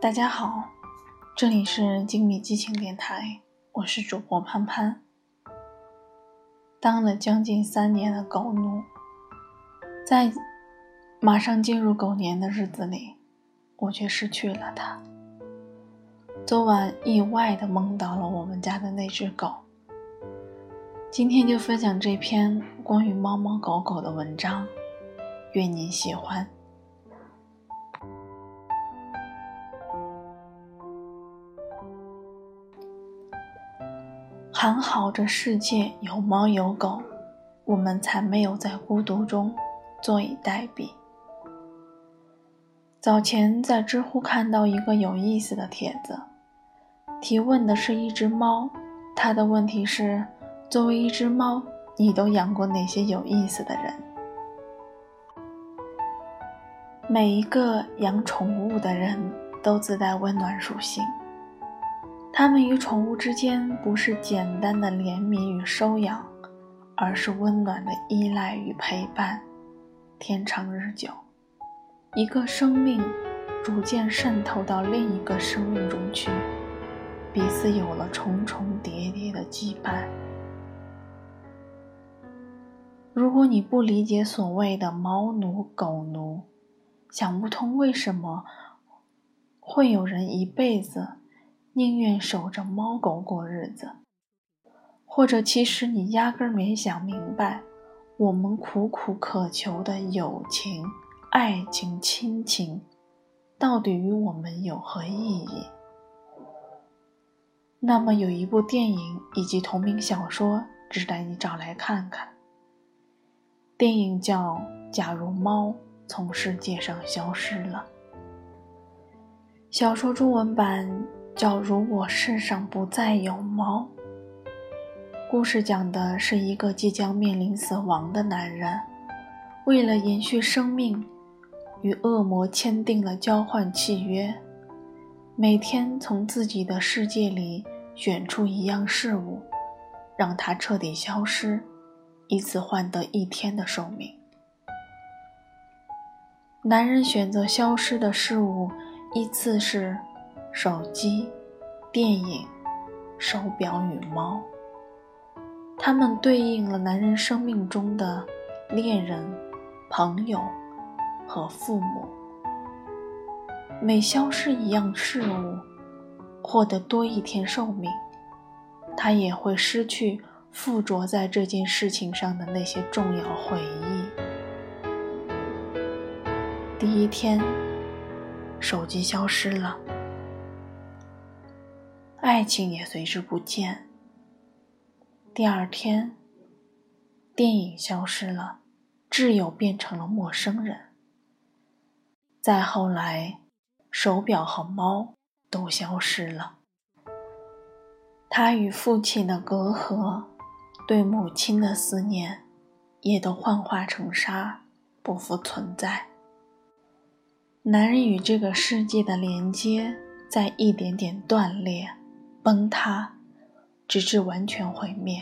大家好，这里是精米激情电台，我是主播潘潘。当了将近三年的狗奴，在马上进入狗年的日子里，我却失去了它。昨晚意外的梦到了我们家的那只狗。今天就分享这篇关于猫猫狗狗的文章，愿您喜欢。还好这世界有猫有狗，我们才没有在孤独中坐以待毙。早前在知乎看到一个有意思的帖子。提问的是一只猫，它的问题是：作为一只猫，你都养过哪些有意思的人？每一个养宠物的人都自带温暖属性，他们与宠物之间不是简单的怜悯与收养，而是温暖的依赖与陪伴，天长日久。一个生命逐渐渗透到另一个生命中去。彼此有了重重叠叠的羁绊。如果你不理解所谓的猫奴狗奴，想不通为什么会有人一辈子宁愿守着猫狗过日子，或者其实你压根儿没想明白，我们苦苦渴求的友情、爱情、亲情，到底与我们有何意义？那么有一部电影以及同名小说值得你找来看看。电影叫《假如猫从世界上消失了》，小说中文版叫《如果世上不再有猫》。故事讲的是一个即将面临死亡的男人，为了延续生命，与恶魔签订了交换契约。每天从自己的世界里选出一样事物，让它彻底消失，以此换得一天的寿命。男人选择消失的事物依次是手机、电影、手表与猫。它们对应了男人生命中的恋人、朋友和父母。每消失一样事物，获得多一天寿命，他也会失去附着在这件事情上的那些重要回忆。第一天，手机消失了，爱情也随之不见。第二天，电影消失了，挚友变成了陌生人。再后来。手表和猫都消失了，他与父亲的隔阂，对母亲的思念，也都幻化成沙，不复存在。男人与这个世界的连接，在一点点断裂、崩塌，直至完全毁灭。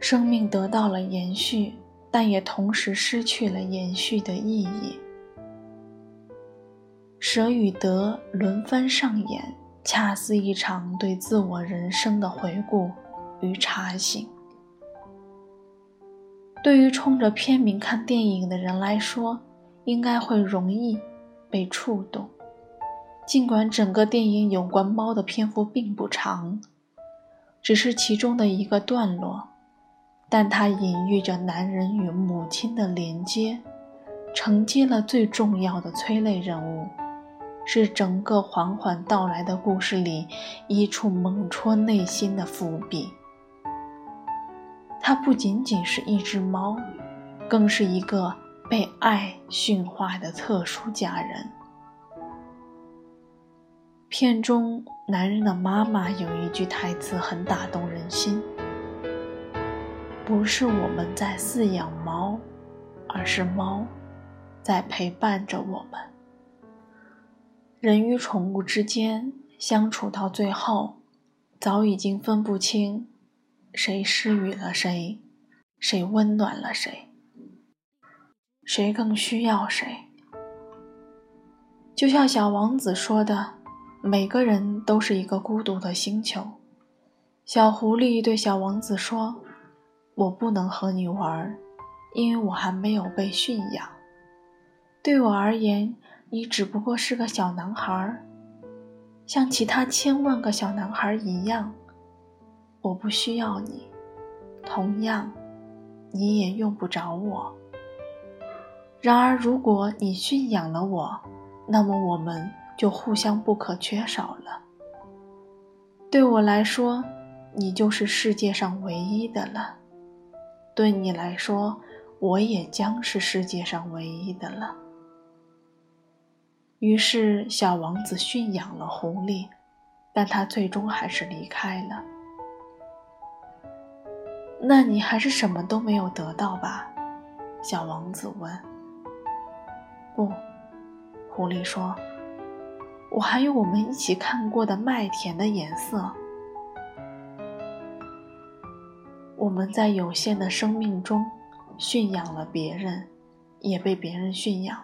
生命得到了延续，但也同时失去了延续的意义。舍与得轮番上演，恰似一场对自我人生的回顾与查醒。对于冲着片名看电影的人来说，应该会容易被触动。尽管整个电影有关猫的篇幅并不长，只是其中的一个段落，但它隐喻着男人与母亲的连接，承接了最重要的催泪人物。是整个缓缓道来的故事里一处猛戳内心的伏笔。它不仅仅是一只猫，更是一个被爱驯化的特殊家人。片中男人的妈妈有一句台词很打动人心：“不是我们在饲养猫，而是猫在陪伴着我们。”人与宠物之间相处到最后，早已经分不清谁施予了谁，谁温暖了谁，谁更需要谁。就像小王子说的，每个人都是一个孤独的星球。小狐狸对小王子说：“我不能和你玩，因为我还没有被驯养。对我而言，你只不过是个小男孩，像其他千万个小男孩一样。我不需要你，同样，你也用不着我。然而，如果你驯养了我，那么我们就互相不可缺少了。对我来说。”你就是世界上唯一的了，对你来说，我也将是世界上唯一的了。于是，小王子驯养了狐狸，但他最终还是离开了。那你还是什么都没有得到吧？小王子问。不，狐狸说，我还有我们一起看过的麦田的颜色。我们在有限的生命中驯养了别人，也被别人驯养。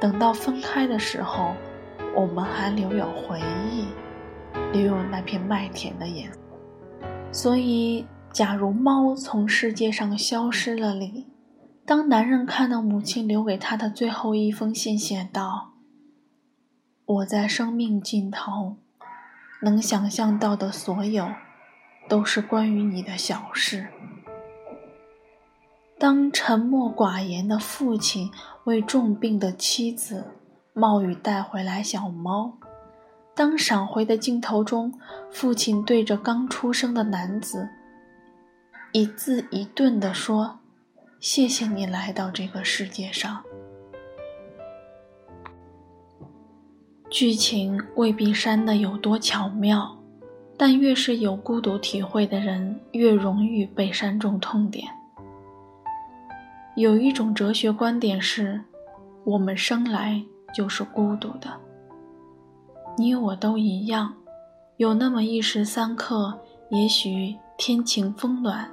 等到分开的时候，我们还留有回忆，留有那片麦田的颜色。所以，假如猫从世界上消失了里，当男人看到母亲留给他的最后一封信，写道：“我在生命尽头能想象到的所有。”都是关于你的小事。当沉默寡言的父亲为重病的妻子冒雨带回来小猫，当闪回的镜头中，父亲对着刚出生的男子一字一顿地说：“谢谢你来到这个世界上。”剧情未必删得有多巧妙。但越是有孤独体会的人，越容易被删中痛点。有一种哲学观点是：我们生来就是孤独的。你我都一样，有那么一时三刻，也许天晴风暖，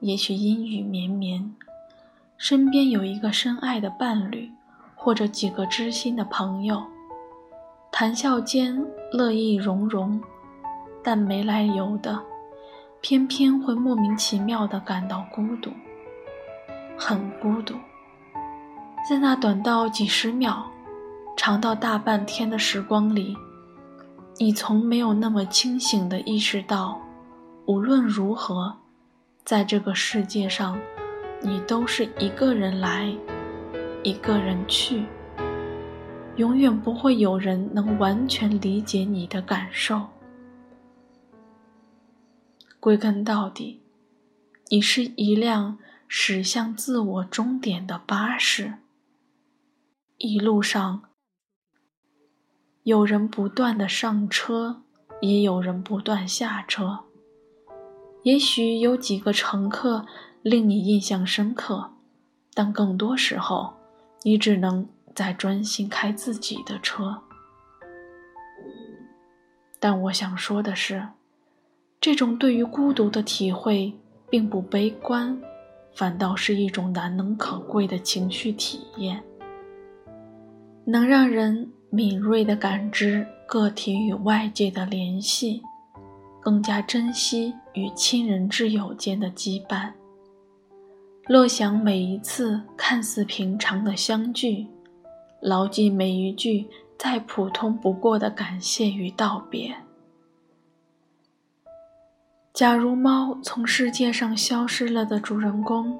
也许阴雨绵绵，身边有一个深爱的伴侣，或者几个知心的朋友，谈笑间乐意融融。但没来由的，偏偏会莫名其妙地感到孤独，很孤独。在那短到几十秒、长到大半天的时光里，你从没有那么清醒地意识到，无论如何，在这个世界上，你都是一个人来，一个人去，永远不会有人能完全理解你的感受。归根到底，你是一辆驶向自我终点的巴士。一路上，有人不断的上车，也有人不断下车。也许有几个乘客令你印象深刻，但更多时候，你只能在专心开自己的车。但我想说的是。这种对于孤独的体会并不悲观，反倒是一种难能可贵的情绪体验，能让人敏锐地感知个体与外界的联系，更加珍惜与亲人挚友间的羁绊。乐享每一次看似平常的相聚，牢记每一句再普通不过的感谢与道别。假如猫从世界上消失了的主人公，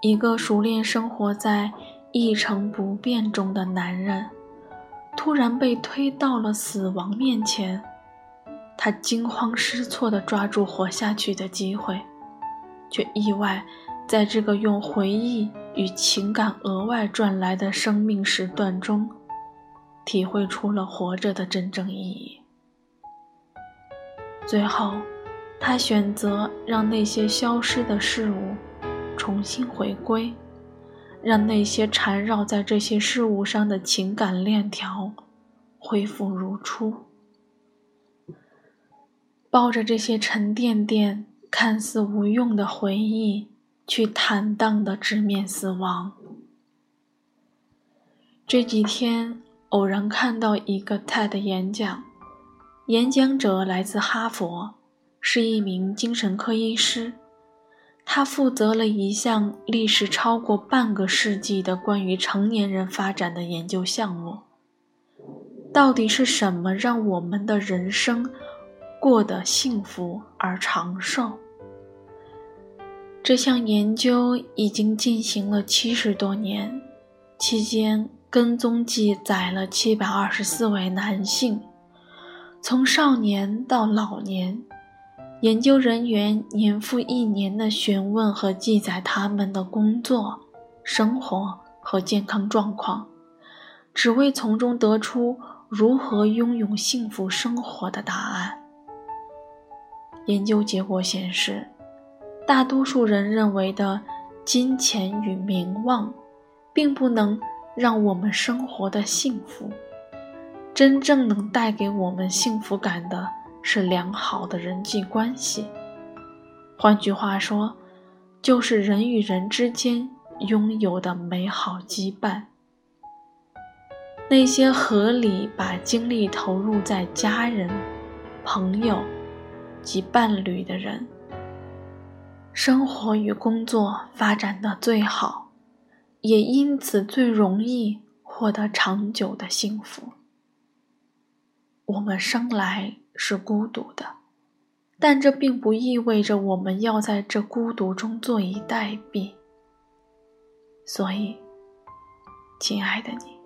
一个熟练生活在一成不变中的男人，突然被推到了死亡面前，他惊慌失措地抓住活下去的机会，却意外在这个用回忆与情感额外赚来的生命时段中，体会出了活着的真正意义。最后。他选择让那些消失的事物重新回归，让那些缠绕在这些事物上的情感链条恢复如初，抱着这些沉甸甸、看似无用的回忆，去坦荡地直面死亡。这几天，偶然看到一个 TED 演讲，演讲者来自哈佛，是一名精神科医师。他负责了一项历时超过半个世纪的关于成年人发展的研究项目。到底是什么让我们的人生过得幸福而长寿？这项研究已经进行了七十多年，期间跟踪记载了七百二十四位男性，从少年到老年。研究人员年复一年地询问和记载他们的工作、生活和健康状况，只为从中得出如何拥有幸福生活的答案。研究结果显示，大多数人认为的金钱与名望，并不能让我们生活的幸福。真正能带给我们幸福感的。是良好的人际关系，换句话说，就是人与人之间拥有的美好羁绊。那些合理把精力投入在家人、朋友及伴侣的人，生活与工作发展的最好，也因此最容易获得长久的幸福。我们生来。是孤独的，但这并不意味着我们要在这孤独中坐以待毙。所以，亲爱的你，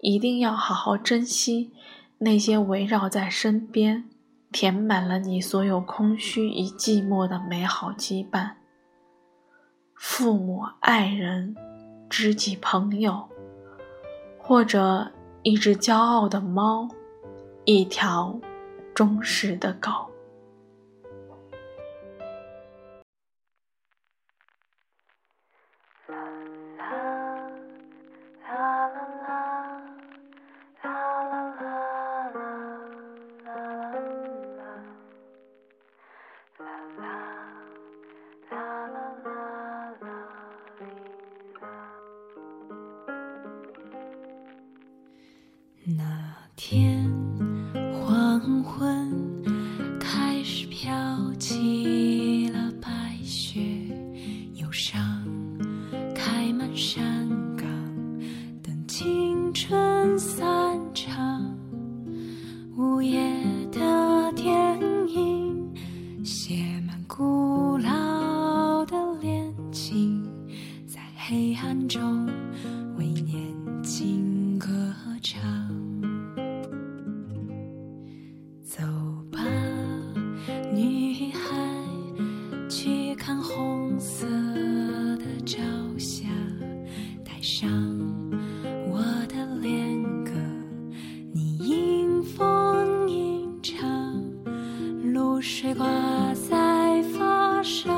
一定要好好珍惜那些围绕在身边、填满了你所有空虚与寂寞的美好羁绊：父母、爱人、知己、朋友，或者一只骄傲的猫，一条。忠实的狗。在发生。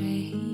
长长追。